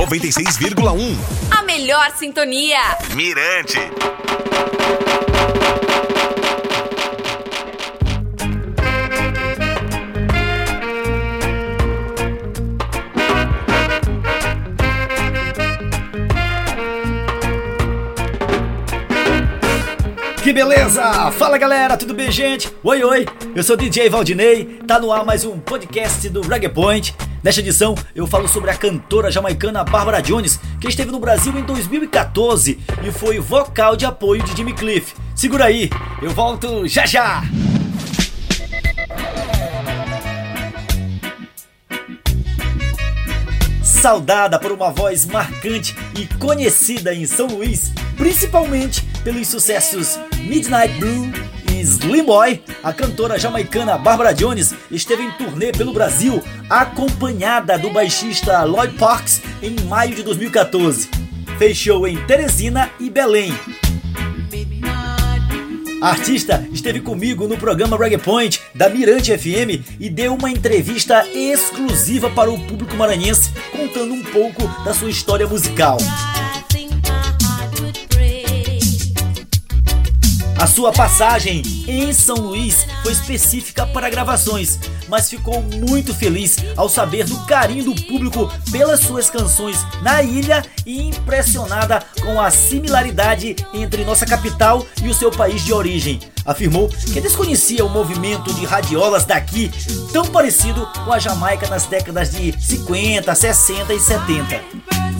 96,1. A melhor sintonia. Mirante. Que beleza! Fala galera, tudo bem gente? Oi oi, eu sou o DJ Valdinei, tá no ar mais um podcast do Reggae Point. Nesta edição eu falo sobre a cantora jamaicana Barbara Jones, que esteve no Brasil em 2014 e foi vocal de apoio de Jimmy Cliff. Segura aí, eu volto já já! Saudada por uma voz marcante e conhecida em São Luís, principalmente pelos sucessos Midnight Blue Slim Boy, a cantora jamaicana Barbara Jones esteve em turnê pelo Brasil, acompanhada do baixista Lloyd Parks em maio de 2014. Fez show em Teresina e Belém. A artista esteve comigo no programa Reggae Point da Mirante FM e deu uma entrevista exclusiva para o público maranhense, contando um pouco da sua história musical. A sua passagem em São Luís foi específica para gravações, mas ficou muito feliz ao saber do carinho do público pelas suas canções na ilha e impressionada com a similaridade entre nossa capital e o seu país de origem. Afirmou que desconhecia o movimento de radiolas daqui, tão parecido com a Jamaica nas décadas de 50, 60 e 70.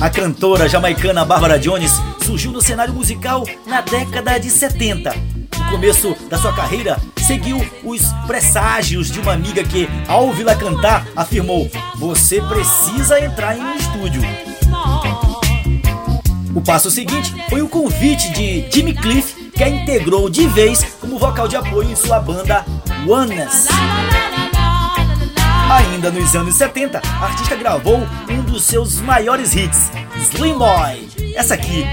A cantora jamaicana Barbara Jones surgiu no cenário musical na década de 70. No começo da sua carreira, seguiu os presságios de uma amiga que, ao ouvi-la cantar, afirmou: Você precisa entrar em um estúdio. O passo seguinte foi o convite de Jimmy Cliff, que a integrou de vez como vocal de apoio em sua banda Oneness. Ainda nos anos 70, a artista gravou um dos seus maiores hits, Slim Boy. Essa aqui,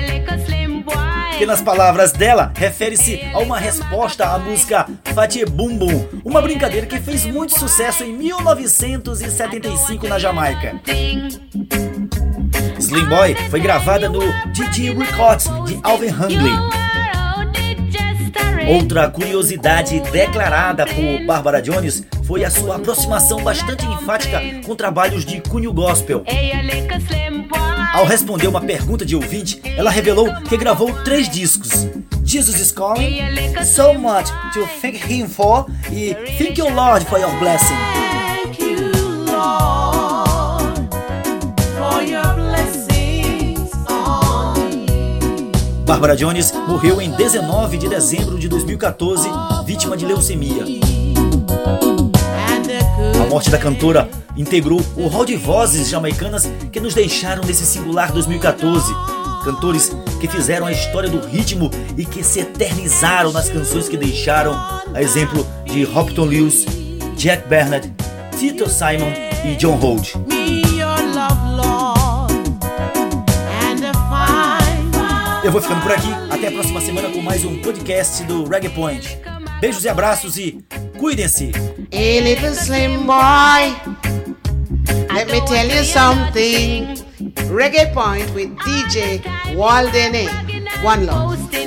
que nas palavras dela refere-se a uma resposta à música Fatih Bum Bum, uma brincadeira que fez muito sucesso em 1975 na Jamaica. Slim Boy foi gravada no GG Records de Alvin Hungley. Outra curiosidade declarada por Barbara Jones foi a sua aproximação bastante enfática com trabalhos de cunho gospel. Ao responder uma pergunta de ouvinte, ela revelou que gravou três discos: Jesus is Calling, So Much to Thank Him For e Thank You Lord for Your Blessing. Barbara Jones morreu em 19 de dezembro de 2014, vítima de leucemia. A morte da cantora integrou o hall de vozes jamaicanas que nos deixaram nesse singular 2014. Cantores que fizeram a história do ritmo e que se eternizaram nas canções que deixaram, a exemplo de Hopton Lewis, Jack Bernard, Tito Simon e John Holt. Eu vou ficando por aqui. Até a próxima semana com mais um podcast do Reggae Point. Beijos e abraços e cuidem-se. Hey, little slim boy, let me tell you something. Reggae Point with DJ Waldene. One love.